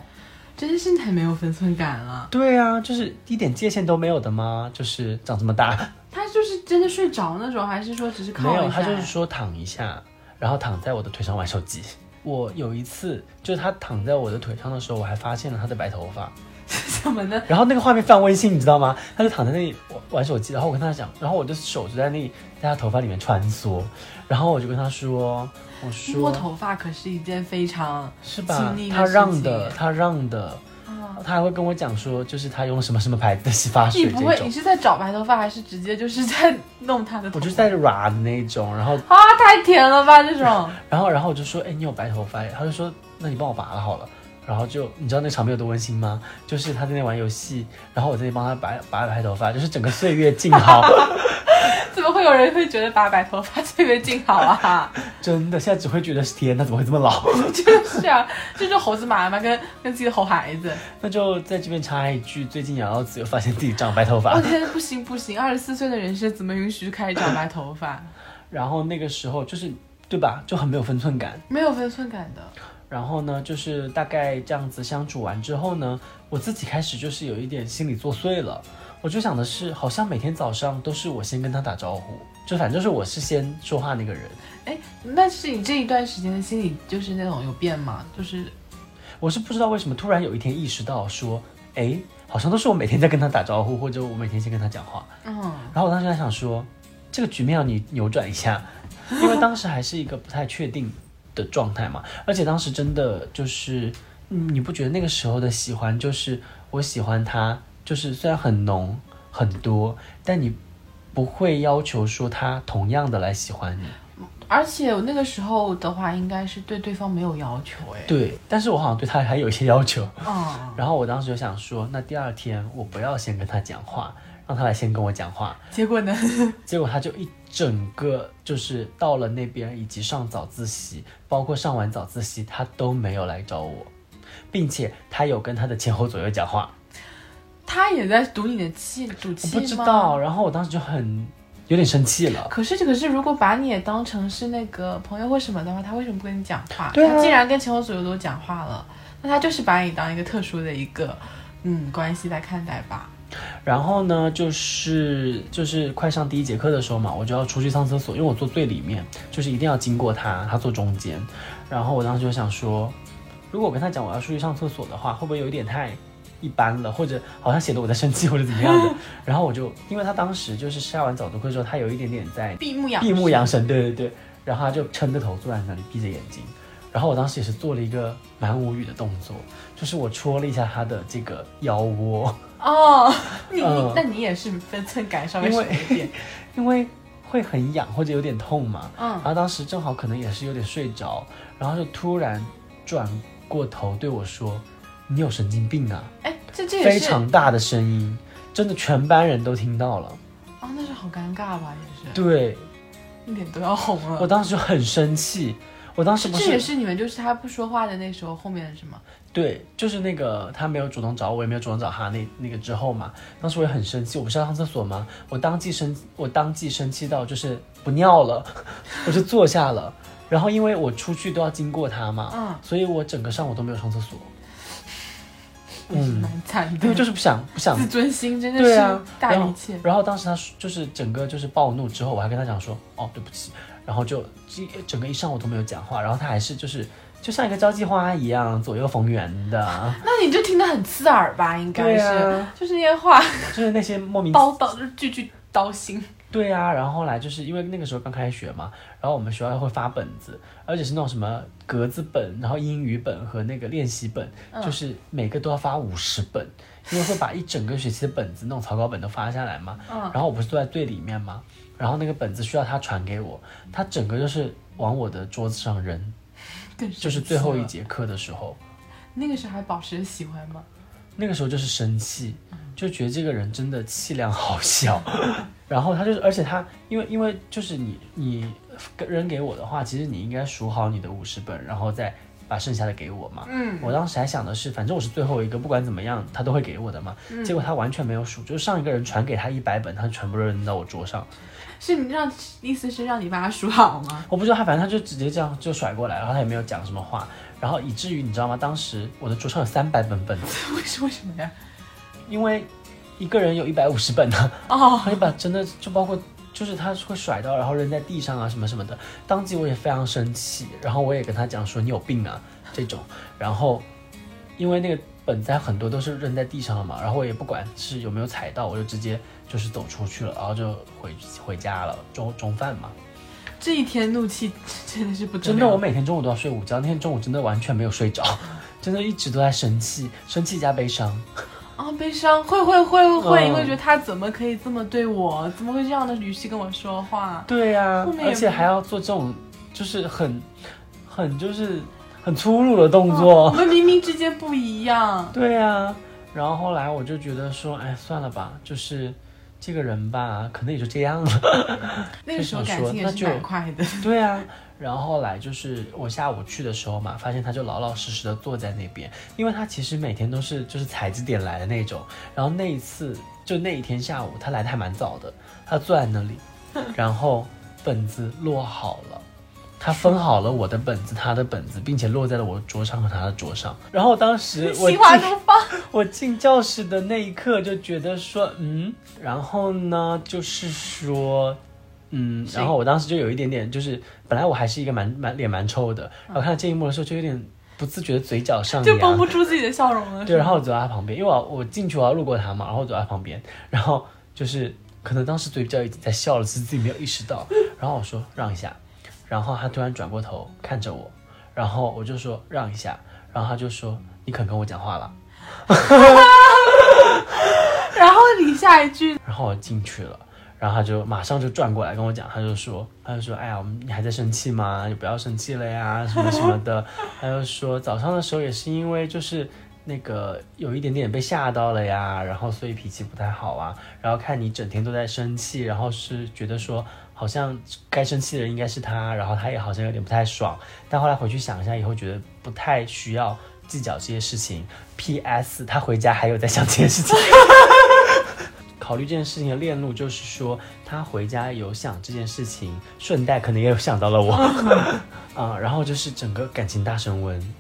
真是太没有分寸感了。对啊，就是一点界限都没有的吗？就是长这么大，他就是真的睡着那种，还是说只是靠没有，他就是说躺一下，然后躺在我的腿上玩手机。我有一次，就是他躺在我的腿上的时候，我还发现了他的白头发。什么呢？然后那个画面非常温馨，你知道吗？他就躺在那里玩玩手机，然后我跟他讲，然后我的手就在那里在他头发里面穿梭，然后我就跟他说，我说摸头发可是一件非常是吧他让的，他让的，啊。他还会跟我讲说，就是他用什么什么牌子的洗发你水不会，你是在找白头发，还是直接就是在弄他的头？我就是在软的那种，然后啊，太甜了吧这种。(laughs) 然后然后我就说，哎，你有白头发耶？他就说，那你帮我拔了好了。然后就你知道那场面有多温馨吗？就是他在那玩游戏，然后我在那帮他拔拔白头发，就是整个岁月静好，(laughs) 怎么会有人会觉得拔白头发岁月静好啊？(laughs) 真的，现在只会觉得天他，怎么会这么老？(laughs) 就是啊，就是猴子妈妈跟跟自己的猴孩子。那就在这边插一句，最近瑶瑶子又发现自己长白头发我，天，不行不行，二十四岁的人生怎么允许开始长白头发？然后那个时候就是对吧，就很没有分寸感。没有分寸感的。然后呢，就是大概这样子相处完之后呢，我自己开始就是有一点心理作祟了。我就想的是，好像每天早上都是我先跟他打招呼，就反正是我是先说话那个人。哎，那是你这一段时间的心理就是那种有变吗？就是我是不知道为什么突然有一天意识到说，哎，好像都是我每天在跟他打招呼，或者我每天先跟他讲话。嗯，然后我当时还想说，这个局面要你扭转一下，因为当时还是一个不太确定的状态嘛，而且当时真的就是，嗯你不觉得那个时候的喜欢就是我喜欢他，就是虽然很浓很多，但你不会要求说他同样的来喜欢你，而且我那个时候的话，应该是对对方没有要求哎。对，但是我好像对他还有一些要求，嗯，(laughs) 然后我当时就想说，那第二天我不要先跟他讲话，让他来先跟我讲话，结果呢？(laughs) 结果他就一整个就是到了那边，以及上早自习，包括上完早自习，他都没有来找我，并且他有跟他的前后左右讲话，他也在赌你的气，赌我气吗？不知道。然后我当时就很有点生气了。可是，可是，如果把你也当成是那个朋友或什么的话，他为什么不跟你讲话？对啊他既然跟前后左右都讲话了，那他就是把你当一个特殊的一个嗯关系来看待吧。然后呢，就是就是快上第一节课的时候嘛，我就要出去上厕所，因为我坐最里面，就是一定要经过他，他坐中间。然后我当时就想说，如果我跟他讲我要出去上厕所的话，会不会有一点太一般了，或者好像显得我在生气或者怎么样的？(laughs) 然后我就因为他当时就是下完早读课之后，他有一点点在闭目养闭目养神，对对对。然后他就撑着头坐在那里，闭着眼睛。然后我当时也是做了一个蛮无语的动作，就是我戳了一下他的这个腰窝，哦，(laughs) 你那你也是分寸感稍微少一点，因为 (laughs) 会很痒或者有点痛嘛。嗯然，后当时正好可能也是有点睡着，然后就突然转过头对我说：“你有神经病啊！”哎，这这也非常大的声音，真的全班人都听到了。啊，那是好尴尬吧，也是，对脸都要红了。我当时就很生气，我当时不这也是是你们就是他不说话的那时候后面是吗？对，就是那个他没有主动找我，我也没有主动找他那那个之后嘛，当时我也很生气，我不是要上厕所吗？我当即生我当即生气到就是不尿了，(laughs) 我就坐下了，然后因为我出去都要经过他嘛，嗯，所以我整个上午都没有上厕所，嗯。(laughs) 蛮惨对，的，就是不想不想。自尊心真的是大于一切。然后当时他就是整个就是暴怒之后，我还跟他讲说，哦，对不起，然后就这整个一上午都没有讲话，然后他还是就是就像一个交际花一样左右逢源的，那你就听得很刺耳吧？应该对是，啊，就是那些话就是那些莫名叨叨，就是句句刀心。对啊，然后后来就是因为那个时候刚开学嘛，然后我们学校会发本子，而且是那种什么格子本，然后英语本和那个练习本，嗯就是每个都要发五十本，因为会把一整个学期的本子那种草稿本都发下来嘛。嗯，然后我不是坐在最里面嘛，然后那个本子需要他传给我，他整个就是往我的桌子上扔，更就是最后一节，节课的时候，那个时候还保持着喜欢吗？那个时候就是生气，就觉得这个人真的气量好小。(laughs) 然后他就是，而且他因为因为就是你你扔给我的话，其实你应该数好你的五十本，然后再把剩下的给我嘛。嗯，我当时还想的是，反正我是最后一个，不管怎么样他都会给我的嘛。嗯结果他完全没有数，就是上一个人传给他一百本，他全部扔到我桌上。是你让意思是让你把它数好吗？我不知道他，反正他就直接这样就甩过来，然后他也没有讲什么话，然后以至于你知道吗？当时我的桌上有三百本本子，为 (laughs) 什为什么呀？因为一个人有一百五十本呢，(laughs) 哦，他就把真的就包括就是他会甩到，然后扔在地上啊什么什么的。当即我也非常生气，然后我也跟他讲说你有病啊这种，然后因为那个本子还很多都是扔在地上了嘛，然后我也不管是有没有踩到，我就直接就是走出去了，然后就回回家了，中中饭嘛。这一天怒气真的是不真的，我每天中午都要睡午觉，那天中午真的完全没有睡着，(laughs) 真的一直都在生气，生气加悲伤。啊，悲伤，会会会会因为觉得他怎么可以这么对我，怎么会这样的语气跟我说话？对呀、而且还要做这种就是很很就是很粗鲁的动作。我们明明之间不一样，对呀、然后后来我就觉得说，哎，算了吧，就是这个人吧，可能也就这样了。(laughs) 那个时候感情 (laughs) 就蛮快的。(laughs) 对啊，然后后来就是我下午去的时候嘛，发现他就老老实实的坐在那边，因为他其实每天都是就是踩着点来的那种。然后那一次就那一天下午，他来的还蛮早的，他坐在那里，然后本子落好了。他分好了我的本子，他的本子，并且落在了我桌上和他的桌上。然后当时 (laughs) 我心花怒放，(laughs) 我进教室的那一刻就觉得说，嗯，然后呢，就是说，嗯，然后我当时就有一点点，就是本来我还是一个蛮蛮脸蛮臭的，然后看到这一幕的时候就有点不自觉的嘴角上扬就绷，不住自己的笑容了。(laughs) 对，然后我走到他旁边，因为我我进去我要路过他嘛，然后我走到他旁边，然后就是可能当时嘴角已经在笑了，只是自己没有意识到，然后我说让一下，然后他突然转过头看着我，然后我就说让一下，然后他就说你肯跟我讲话了。(laughs) 然后你下一句，(laughs) 然后我进去了，然后他就马上就转过来跟我讲，他就说，他就说，哎呀，你还在生气吗？你不要生气了呀，什么什么的。(laughs) 他就说早上的时候也是因为就是那个有一点点被吓到了呀，然后所以脾气不太好啊。然后看你整天都在生气，然后是觉得说好像该生气的人应该是他，然后他也好像有点不太爽。但后来回去想一下以后，觉得不太需要计较这些事情。P.S. 他回家还有在想这件事情。(laughs) 考虑这件事情的链路，就是说他回家有想这件事情，顺带可能也有想到了我，(laughs) 啊、然后就是整个感情大升温，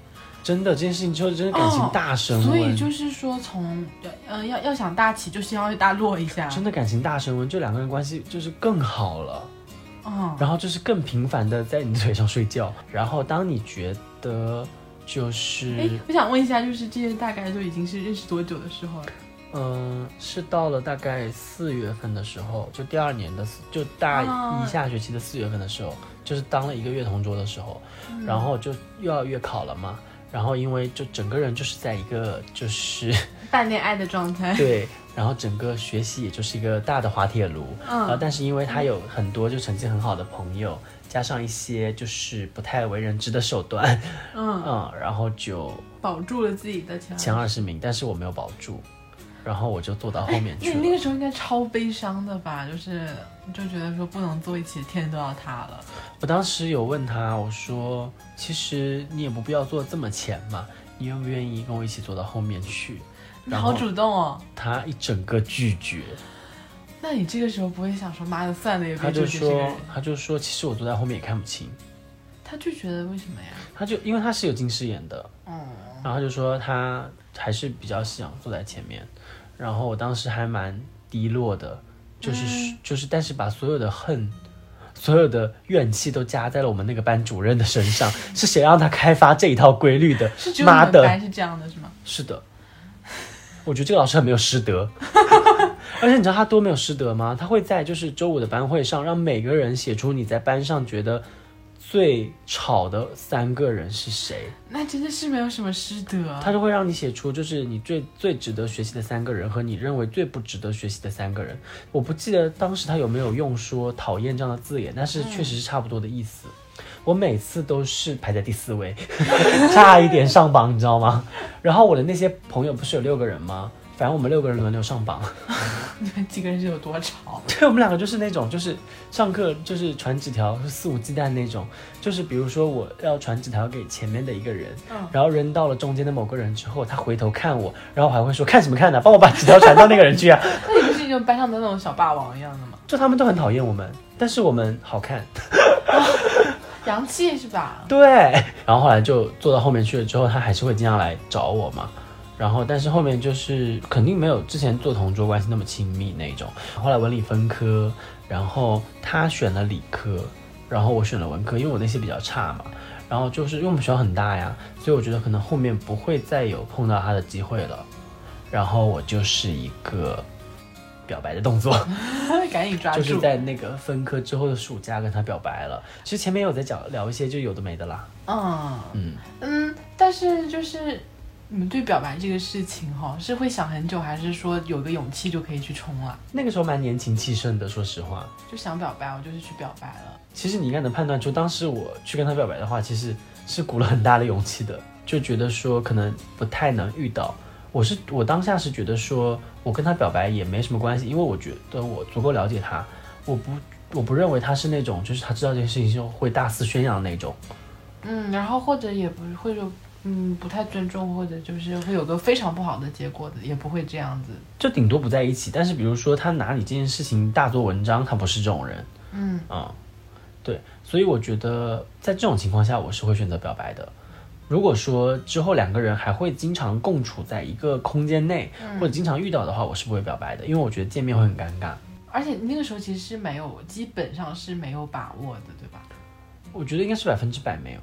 真的这件事情之后，真的感情大升温，所以就是说从呃要要想大起，就先要大落一下。真的感情大升温，就两个人关系就是更好了，嗯，然后就是更频繁的在你的腿上睡觉，然后当你觉得就是哎，我想问一下，就是这些大概就已经是认识多久的时候了？嗯，是到了大概四月份的时候，就第二年的四，就大啊一下学期的四月份的时候，就是当了一个月同桌的时候，嗯。然后就又要月考了嘛，然后因为就整个人就是在一个就是 (laughs) 半恋爱的状态。(laughs) 对，然后整个学习也就是一个大的滑铁卢，啊、嗯但是因为他有很多就成绩很好的朋友，加上一些就是不太为人知的手段，嗯，(laughs) 嗯，然后就保住了自己的前前二十名，但是我没有保住，然后我就坐到后面去了。那你那个时候应该超悲伤的吧？就是就觉得说不能坐一起，天都要塌了。我当时有问他，我说其实你也不必要坐这么前嘛，你愿不愿意跟我一起坐到后面去？你好然后主动哦。他一整个拒绝，那你这个时候不会想说妈的算了，也他别就说。他就说其实我坐在后面也看不清，他拒绝的为什么呀？他就因为他是有近视眼的，嗯，然后他就说他还是比较想坐在前面，然后我当时还蛮低落的，就是、嗯就是，但是把所有的恨、所有的怨气都加在了我们那个班主任的身上，是谁让他开发这一套规律的？是妈的，是这样的，是吗？是的，我觉得这个老师很没有师德，(laughs) 而且你知道他多没有师德吗？他会在就是周五的班会上，让每个人写出你在班上觉得最吵的三个人是谁。那真的是没有什么师德。他就会让你写出就是你最最值得学习的三个人和你认为最不值得学习的三个人。我不记得当时他有没有用说讨厌这样的字眼，但是确实是差不多的意思。我每次都是排在第四位，(laughs) 差一点上榜，你知道吗？然后我的那些朋友不是有六个人吗？反正我们六个人轮流上榜。你 (laughs) 们几个人是有多吵？(laughs) 对我们两个就是那种，就是上课就是传纸条，是肆无忌惮那种。就是比如说我要传纸条给前面的一个人，嗯然后扔到了中间的某个人之后，他回头看我，然后我还会说看什么看呢、帮我把纸条传到那个人去啊！(laughs) 那你不是就班上的那种小霸王一样的吗？就他们都很讨厌我们，但是我们好看。洋气是吧？对，然后后来就坐到后面去了之后，他还是会经常来找我嘛。然后，但是后面就是肯定没有之前做同桌关系那么亲密那种。后来文理分科，然后他选了理科，然后我选了文科，因为我那些比较差嘛。然后就是因为我们学校很大呀，所以我觉得可能后面不会再有碰到他的机会了。然后我就是一个表白的动作。(laughs) 赶紧抓住。就是在那个分科之后的暑假跟他表白了。其实前面有在讲聊一些就有的没的啦，嗯嗯，嗯，但是就是你们对表白这个事情哈，是会想很久，还是说有个勇气就可以去冲了？那个时候蛮年轻气盛的，说实话。就想表白，我就是去表白了。其实你应该能判断出，当时我去跟他表白的话，其实是鼓了很大的勇气的，就觉得说可能不太能遇到。我是我当下是觉得说，我跟他表白也没什么关系，因为我觉得我足够了解他，我不我不认为他是那种就是他知道这件事情就会大肆宣扬的那种。嗯，然后或者也不会说，嗯，不太尊重，或者就是会有个非常不好的结果的，也不会这样子。就顶多不在一起，但是比如说他拿你这件事情大做文章，他不是这种人。嗯嗯，对，所以我觉得在这种情况下，我是会选择表白的。如果说之后两个人还会经常共处在一个空间内，嗯或者经常遇到的话，我是不会表白的，因为我觉得见面会很尴尬。而且那个时候其实是没有，基本上是没有把握的，对吧？我觉得应该是百分之百没有，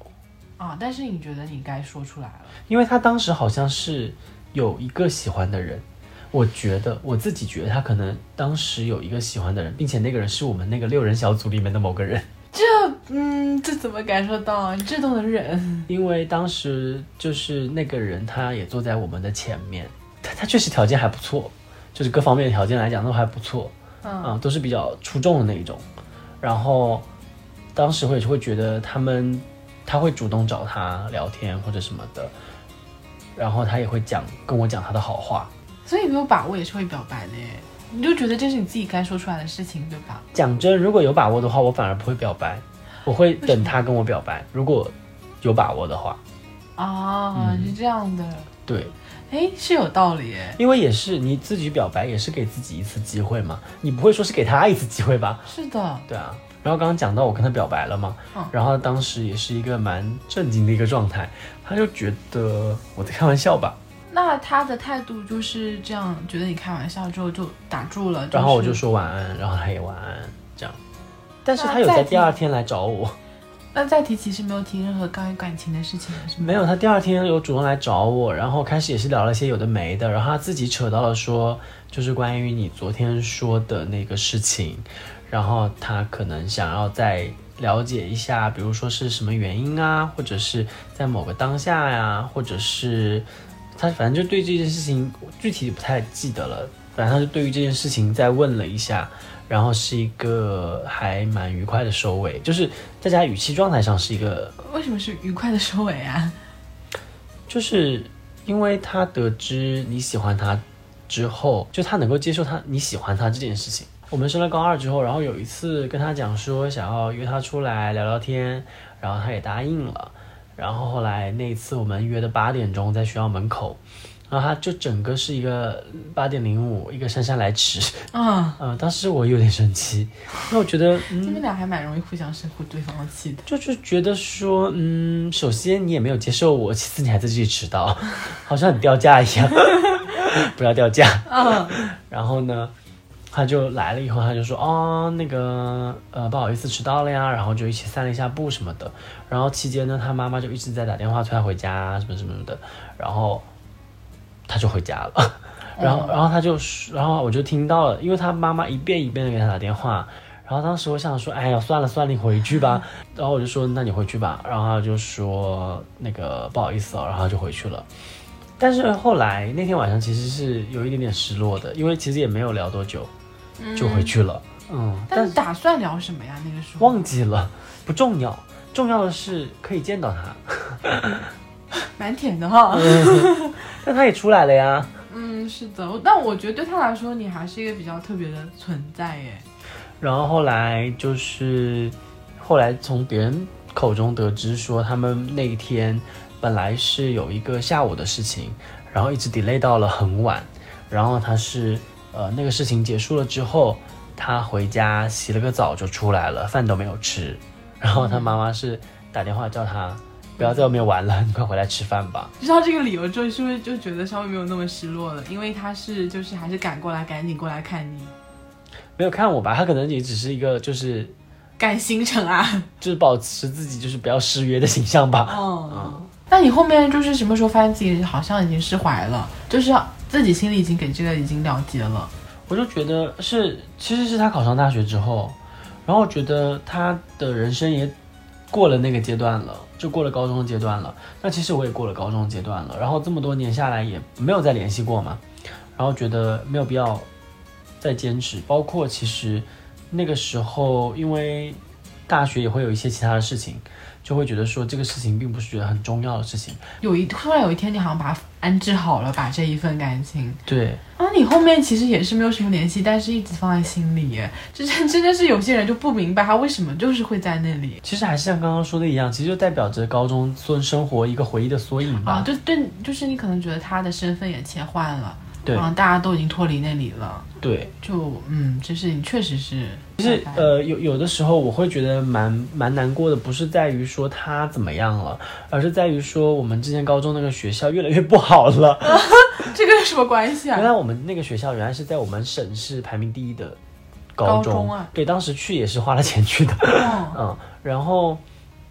啊，但是你觉得你该说出来了？因为他当时好像是有一个喜欢的人，我觉得我自己觉得他可能当时有一个喜欢的人，并且那个人是我们那个六人小组里面的某个人。(laughs) 这，嗯，这怎么感受到？你这都能忍？(laughs) 因为当时就是那个人，他也坐在我们的前面，他他确实条件还不错，就是各方面的条件来讲都还不错，嗯啊、都是比较出众的那一种。然后当时我也是会觉得他们，他会主动找他聊天或者什么的，然后他也会讲跟我讲他的好话。所以没有把握也是会表白的耶。你就觉得这是你自己该说出来的事情，对吧？讲真，如果有把握的话，我反而不会表白，我会等他跟我表白。如果有把握的话，啊，嗯是这样的。对，哎，是有道理耶。因为也是你自己表白，也是给自己一次机会嘛，你不会说是给他一次机会吧？是的，对啊。然后刚刚讲到我跟他表白了嘛，嗯然后当时也是一个蛮震惊的一个状态，他就觉得我在开玩笑吧，那他的态度就是这样，觉得你开玩笑之后就打住了。然后我就说晚安，然后他也晚安，这样。但是那他有在第二天来找我，那再提其实没有提任何关于感情的事情，是？没有，他第二天有主动来找我，然后开始也是聊了些有的没的，然后他自己扯到了说，就是关于你昨天说的那个事情，然后他可能想要再了解一下，比如说是什么原因啊，或者是在某个当下呀，或者是他反正就对这件事情具体不太记得了，反正他就对于这件事情再问了一下。然后是一个还蛮愉快的收尾，就是大家语气状态上是一个，为什么是愉快的收尾啊？就是因为他得知你喜欢他之后，就他能够接受他你喜欢他这件事情。我们升了高二之后，然后有一次跟他讲说想要约他出来聊聊天，然后他也答应了。然后后来那一次我们约的八点钟在学校门口。然后他就整个是一个八点零五，一个姗姗来迟。啊嗯，(laughs) 当时我有点生气，那我觉得，嗯，你们俩还蛮容易互相生对方的气的。就是觉得说，嗯，首先你也没有接受我，其次你还在这里迟到，(laughs) 好像很掉价一样，(laughs) 不要掉价。嗯，然后呢，他就来了以后，他就说，哦，那个，呃，不好意思迟到了呀，然后就一起散了一下步什么的。然后期间呢，他妈妈就一直在打电话催他回家，什么什么的。然后。他就回家了，(laughs) 然后，然后他就，然后我就听到了，因为他妈妈一遍一遍的给他打电话，然后当时我想说，哎呀，算了算了，你回去吧。(laughs) 然后我就说，那你回去吧。然后他就说，那个不好意思哦，然后就回去了。但是后来那天晚上其实是有一点点失落的，因为其实也没有聊多久，就回去了。嗯，但是打算聊什么呀？那个时候忘记了，不重要，重要的是可以见到他。(laughs) 蛮甜的哈，但他也出来了呀。嗯，是的，但我觉得对他来说，你还是一个比较特别的存在耶。然后后来就是，后来从别人口中得知说，他们那一天本来是有一个下午的事情，然后一直 delay 到了很晚。然后他是，呃，那个事情结束了之后，他回家洗了个澡就出来了，饭都没有吃。然后他妈妈是打电话叫他。不要在外面玩了，(laughs) 你快回来吃饭吧。知道这个理由之后，是不是就觉得稍微没有那么失落了？因为他是就是还是赶过来，赶紧过来看你。没有看我吧？他可能也只是一个就是赶行程啊，(laughs) 就是保持自己就是不要失约的形象吧。嗯。那你后面就是什么时候发现自己好像已经释怀了？就是自己心里已经给这个已经了结了。我就觉得是，其实是他考上大学之后，然后觉得他的人生也过了那个阶段了。就过了高中阶段了，那其实我也过了高中阶段了，然后这么多年下来也没有再联系过嘛，然后觉得没有必要再坚持，包括其实那个时候因为大学也会有一些其他的事情。就会觉得说这个事情并不是觉得很重要的事情。有一突然有一天，你好像把它安置好了，把这一份感情。对。啊，你后面其实也是没有什么联系，但是一直放在心里。耶。(laughs) 这真真的是有些人就不明白他为什么就是会在那里。其实还是像刚刚说的一样，其实就代表着高中生生活一个回忆的缩影吧。啊，就对，就是你可能觉得他的身份也切换了。对，大家都已经脱离那里了。对，就嗯，这事情确实是。其实呃，有有的时候我会觉得蛮蛮难过的，不是在于说他怎么样了，而是在于说我们之前高中那个学校越来越不好了。(laughs) 这个有什么关系啊？原来我们那个学校原来是在我们省市排名第一的高中啊。对，当时去也是花了钱去的。(laughs) 嗯，然后。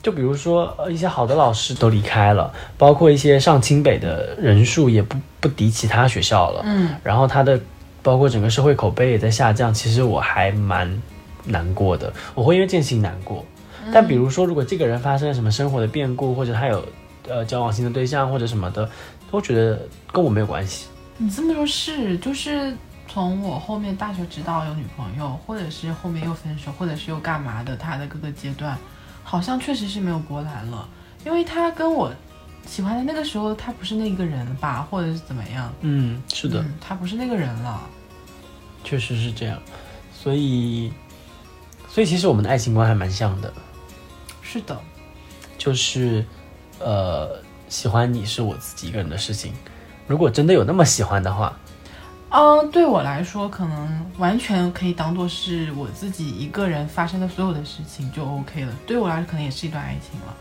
就比如说，呃，一些好的老师都离开了，包括一些上清北的人数也不不敌其他学校了。嗯，然后他的，包括整个社会口碑也在下降。其实我还蛮难过的，我会因为这件事情难过。但比如说，如果这个人发生了什么生活的变故，或者他有呃交往新的对象或者什么的，都觉得跟我没有关系。你这么说，是就是从我后面大学知道有女朋友，或者是后面又分手，或者是又干嘛的，他的各个阶段。好像确实是没有波澜了，因为他跟我喜欢的那个时候，他不是那个人吧，或者是怎么样？嗯，是的，他不是那个人了，确实是这样。所以，所以其实我们的爱情观还蛮像的。是的，就是呃，喜欢你是我自己一个人的事情。如果真的有那么喜欢的话。嗯，对我来说，可能完全可以当做是我自己一个人发生的所有的事情就 OK 了。对我来说，可能也是一段爱情了。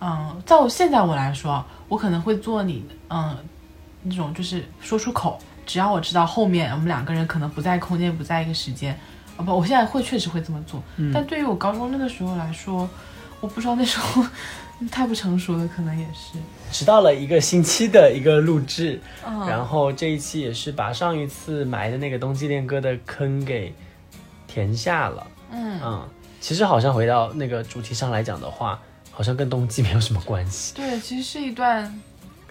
嗯，在我现在我来说，我可能会做你，嗯，那种就是说出口，只要我知道后面我们两个人可能不在空间，不在一个时间，啊不，我现在会确实会这么做。但对于我高中那个时候来说，我不知道那时候太不成熟了，可能也是。迟到了一个星期的一个录制，嗯，然后这一期也是把上一次埋的那个冬季恋歌的坑给填下了。嗯，嗯，其实好像回到那个主题上来讲的话，好像跟冬季没有什么关系。对，其实是一段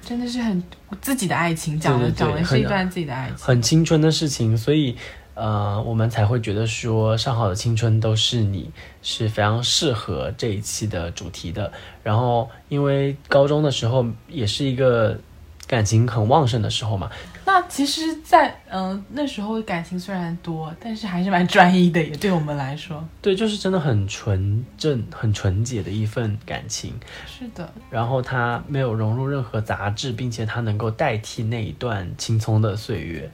真的是很自己的爱情，讲的讲的是一段自己的爱情。很青春的事情，所以呃，我们才会觉得说上好的青春都是你是非常适合这一期的主题的。然后，因为高中的时候也是一个感情很旺盛的时候嘛，那其实在，嗯、那时候感情虽然多，但是还是蛮专一的，也对我们来说。对，就是真的很纯正、很纯洁的一份感情。是的，然后它没有融入任何杂质，并且它能够代替那一段青葱的岁月。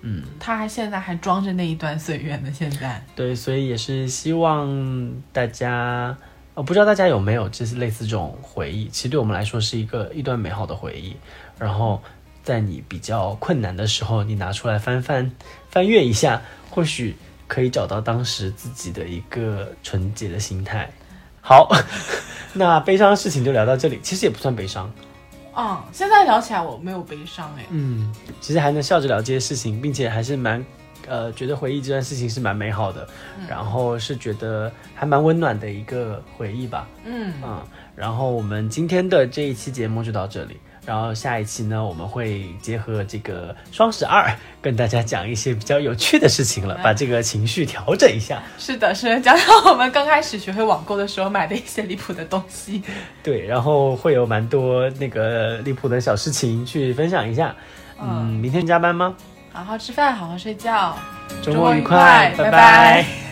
嗯，他还现在还装着那一段岁月呢。现在，对，所以也是希望大家，呃，不知道大家有没有就是类似这种回忆，其实对我们来说是一个一段美好的回忆。然后在你比较困难的时候，你拿出来翻翻翻阅一下，或许可以找到当时自己的一个纯洁的心态。好，(laughs) 那悲伤的事情就聊到这里，其实也不算悲伤。嗯，现在聊起来我没有悲伤哎。嗯，其实还能笑着聊这些事情，并且还是蛮，呃，觉得回忆这段事情是蛮美好的，然后是觉得还蛮温暖的一个回忆吧。嗯，嗯，然后我们今天的这一期节目就到这里，然后下一期呢，我们会结合这个双十二，跟大家讲一些比较有趣的事情了，把这个情绪调整一下。是的，是的，讲讲我们刚开始学会网购的时候买的一些离谱的东西。对，然后会有蛮多那个离谱的小事情去分享一下。嗯，明天加班吗？好好吃饭，好好睡觉，周末愉快，拜拜